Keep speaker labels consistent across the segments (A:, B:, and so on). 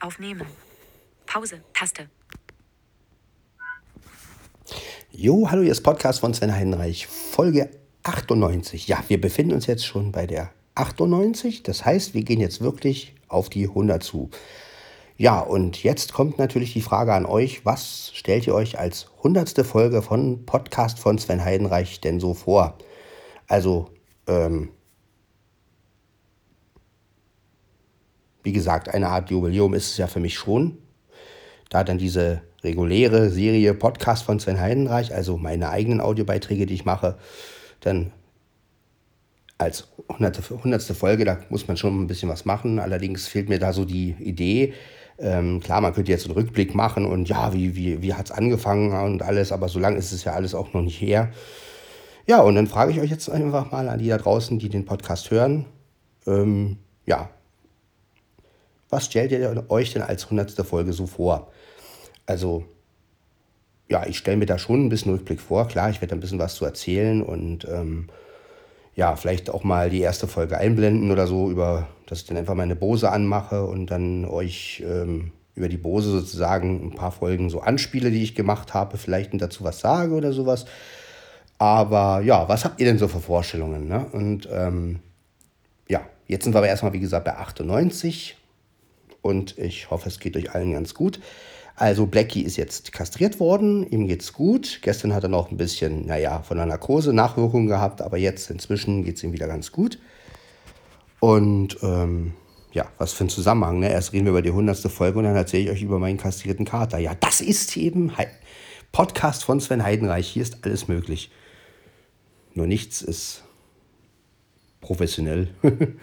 A: Aufnehmen. Pause. Taste.
B: Jo, hallo, hier ist Podcast von Sven Heidenreich, Folge 98. Ja, wir befinden uns jetzt schon bei der 98. Das heißt, wir gehen jetzt wirklich auf die 100 zu. Ja, und jetzt kommt natürlich die Frage an euch, was stellt ihr euch als 100. Folge von Podcast von Sven Heidenreich denn so vor? Also, ähm, wie gesagt, eine Art Jubiläum ist es ja für mich schon. Da dann diese reguläre Serie Podcast von Sven Heidenreich, also meine eigenen Audiobeiträge, die ich mache, dann als 100. 100. Folge, da muss man schon ein bisschen was machen. Allerdings fehlt mir da so die Idee. Ähm, klar, man könnte jetzt einen Rückblick machen und ja, wie, wie, wie hat es angefangen und alles, aber so lange ist es ja alles auch noch nicht her. Ja, und dann frage ich euch jetzt einfach mal an die da draußen, die den Podcast hören. Ähm, ja, was stellt ihr euch denn als 100. Folge so vor? Also, ja, ich stelle mir da schon ein bisschen Rückblick vor. Klar, ich werde ein bisschen was zu erzählen und ähm, ja, vielleicht auch mal die erste Folge einblenden oder so, über, dass ich dann einfach meine Bose anmache und dann euch ähm, über die Bose sozusagen ein paar Folgen so anspiele, die ich gemacht habe, vielleicht dazu was sage oder sowas. Aber ja, was habt ihr denn so für Vorstellungen? Ne? Und ähm, ja, jetzt sind wir aber erstmal, wie gesagt, bei 98 und ich hoffe, es geht euch allen ganz gut. Also Blackie ist jetzt kastriert worden, ihm geht's gut. Gestern hat er noch ein bisschen, naja, von der Narkose Nachwirkungen gehabt, aber jetzt inzwischen geht's ihm wieder ganz gut. Und ähm, ja, was für ein Zusammenhang, ne? Erst reden wir über die hundertste Folge und dann erzähle ich euch über meinen kastrierten Kater. Ja, das ist eben He Podcast von Sven Heidenreich. Hier ist alles möglich. Nur nichts ist professionell.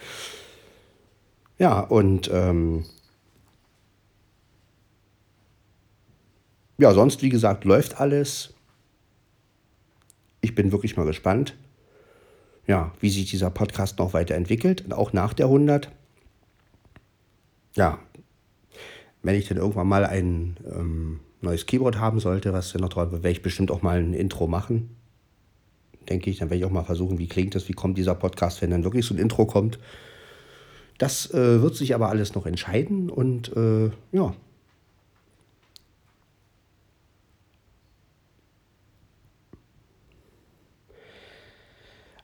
B: ja, und ähm, ja, sonst, wie gesagt, läuft alles. Ich bin wirklich mal gespannt, ja, wie sich dieser Podcast noch weiterentwickelt, auch nach der 100. Ja, wenn ich dann irgendwann mal ein ähm, neues Keyboard haben sollte, was dann noch drauf, werde ich bestimmt auch mal ein Intro machen. Denke ich, dann werde ich auch mal versuchen, wie klingt das, wie kommt dieser Podcast, wenn dann wirklich so ein Intro kommt. Das äh, wird sich aber alles noch entscheiden und äh, ja,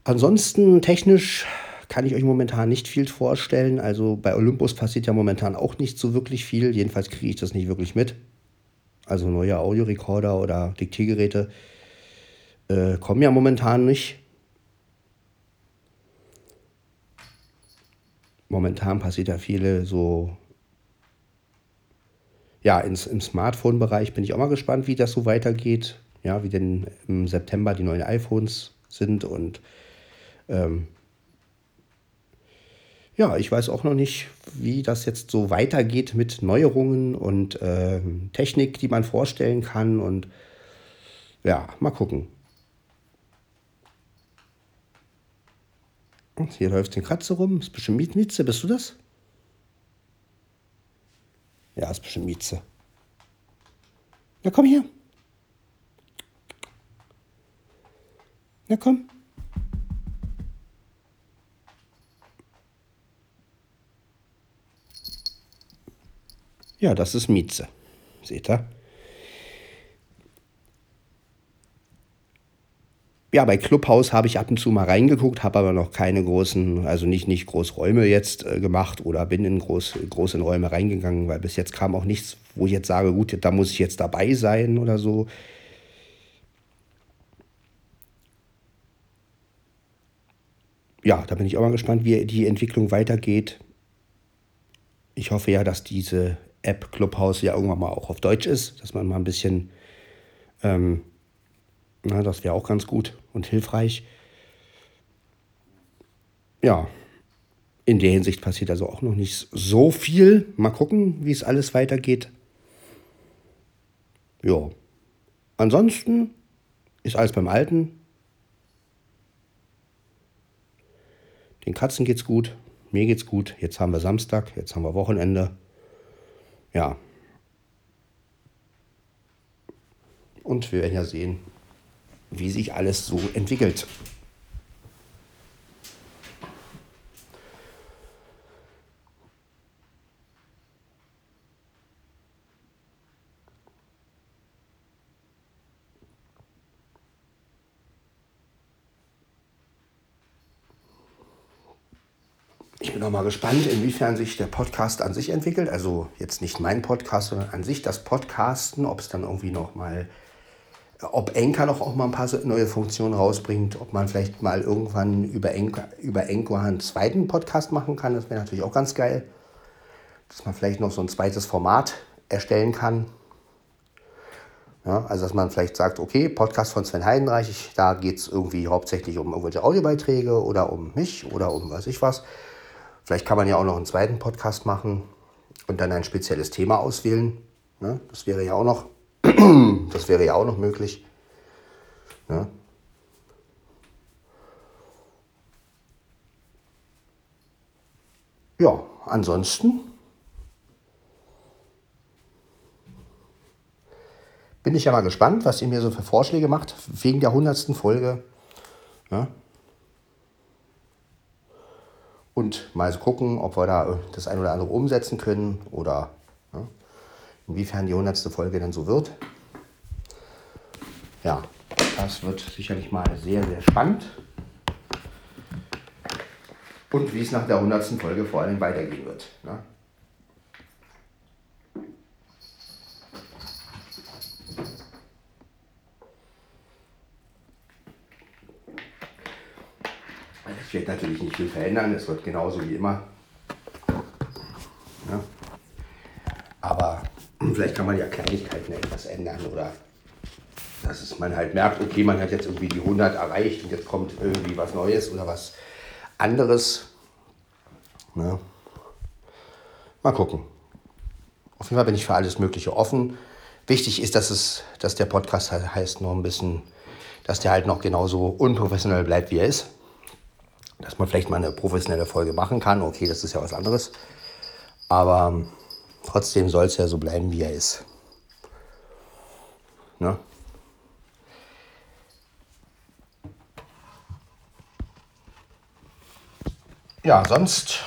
B: Ansonsten technisch kann ich euch momentan nicht viel vorstellen. Also bei Olympus passiert ja momentan auch nicht so wirklich viel. Jedenfalls kriege ich das nicht wirklich mit. Also neue Audiorekorder oder Diktiergeräte äh, kommen ja momentan nicht. Momentan passiert ja viele so. Ja, ins, im Smartphone-Bereich bin ich auch mal gespannt, wie das so weitergeht. Ja, wie denn im September die neuen iPhones sind und ähm, ja, ich weiß auch noch nicht, wie das jetzt so weitergeht mit Neuerungen und äh, Technik, die man vorstellen kann. Und ja, mal gucken. Hier läuft eine Katze rum. Ist bestimmt Mieze. Bist du das? Ja, ist bestimmt Mieze. Na komm hier. Na komm. Ja, das ist Mieze. Seht ihr? Ja, bei Clubhouse habe ich ab und zu mal reingeguckt, habe aber noch keine großen, also nicht, nicht Großräume jetzt äh, gemacht oder bin in groß, große Räume reingegangen, weil bis jetzt kam auch nichts, wo ich jetzt sage, gut, da muss ich jetzt dabei sein oder so. Ja, da bin ich auch mal gespannt, wie die Entwicklung weitergeht. Ich hoffe ja, dass diese App Clubhouse ja irgendwann mal auch auf Deutsch ist, dass man mal ein bisschen, ähm, na, das wäre auch ganz gut und hilfreich. Ja, in der Hinsicht passiert also auch noch nicht so viel. Mal gucken, wie es alles weitergeht. Ja, ansonsten ist alles beim Alten. Den Katzen geht's gut, mir geht's gut. Jetzt haben wir Samstag, jetzt haben wir Wochenende ja. Und wir werden ja sehen, wie sich alles so entwickelt. Ich bin auch mal gespannt, inwiefern sich der Podcast an sich entwickelt. Also jetzt nicht mein Podcast, sondern an sich das Podcasten, ob es dann irgendwie noch mal, ob Enker noch auch mal ein paar neue Funktionen rausbringt, ob man vielleicht mal irgendwann über Enker, über Enker einen zweiten Podcast machen kann. Das wäre natürlich auch ganz geil. Dass man vielleicht noch so ein zweites Format erstellen kann. Ja, also dass man vielleicht sagt, okay, Podcast von Sven Heidenreich, ich, da geht es irgendwie hauptsächlich um irgendwelche Audiobeiträge oder um mich oder um weiß ich was. Vielleicht kann man ja auch noch einen zweiten Podcast machen und dann ein spezielles Thema auswählen. Ne? Das wäre ja auch noch, das wäre ja auch noch möglich. Ne? Ja, ansonsten bin ich ja mal gespannt, was ihr mir so für Vorschläge macht wegen der hundertsten Folge. Ja? Und mal so gucken, ob wir da das ein oder andere umsetzen können oder ja, inwiefern die hundertste Folge dann so wird. Ja, das wird sicherlich mal sehr, sehr spannend. Und wie es nach der hundertsten Folge vor allem weitergehen wird. Ne? Wird natürlich nicht viel verändern, es wird genauso wie immer. Ja. Aber vielleicht kann man ja Kleinigkeiten etwas ändern oder dass es man halt merkt, okay, man hat jetzt irgendwie die 100 erreicht und jetzt kommt irgendwie was Neues oder was anderes. Ja. Mal gucken. Auf jeden Fall bin ich für alles Mögliche offen. Wichtig ist, dass, es, dass der Podcast heißt noch ein bisschen, dass der halt noch genauso unprofessionell bleibt, wie er ist dass man vielleicht mal eine professionelle Folge machen kann. Okay, das ist ja was anderes. Aber ähm, trotzdem soll es ja so bleiben, wie er ist. Ne? Ja, sonst.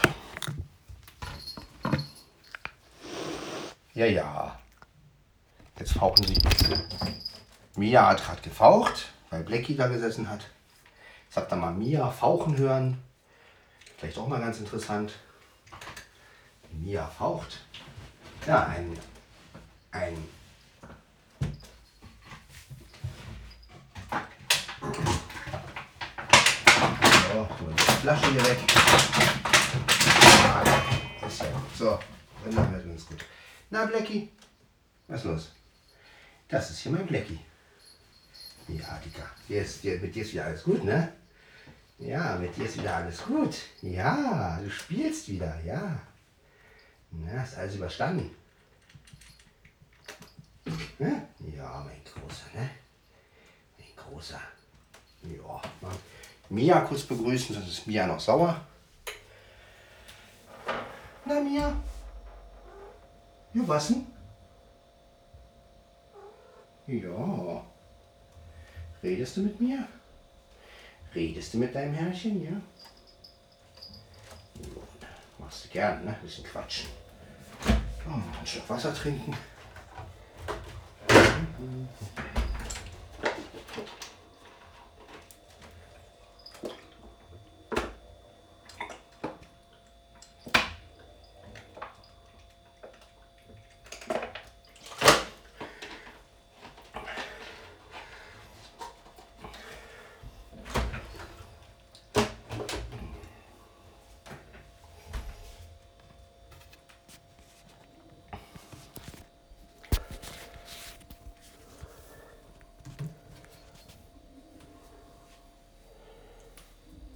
B: Ja, ja. Jetzt fauchen sie. Mia hat gerade gefaucht, weil Blackie da gesessen hat. Jetzt habt ihr mal Mia fauchen hören. Vielleicht auch mal ganz interessant. Mia faucht. Ja, ein, ein So, Flasche hier weg. So, dann hört uns gut. Na, Blackie, was ist los? Das ist hier mein Blackie. Ja, Dicker, mit dir ist wieder alles gut, ne? Ja, mit dir ist wieder alles gut. Ja, du spielst wieder, ja. Na, ist alles überstanden. Ne? Ja, mein Großer, ne? Mein Großer. Ja, mal Mia kurz begrüßen, sonst ist Mia noch sauer. Na, Mia? Ja, was denn? Ja. Redest du mit mir? Redest du mit deinem Herrchen, ja? Machst du gern, ne? Ein bisschen quatschen. Oh, ein Stück Wasser trinken.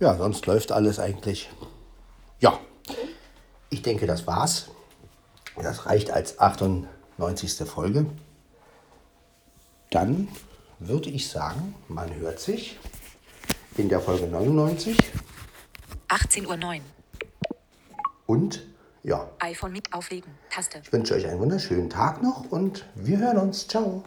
B: Ja, sonst läuft alles eigentlich. Ja, ich denke, das war's. Das reicht als 98. Folge. Dann würde ich sagen, man hört sich in der Folge 99.
A: 18.09 Uhr.
B: Und ja.
A: iPhone mit auflegen. Taste.
B: Ich wünsche euch einen wunderschönen Tag noch und wir hören uns. Ciao.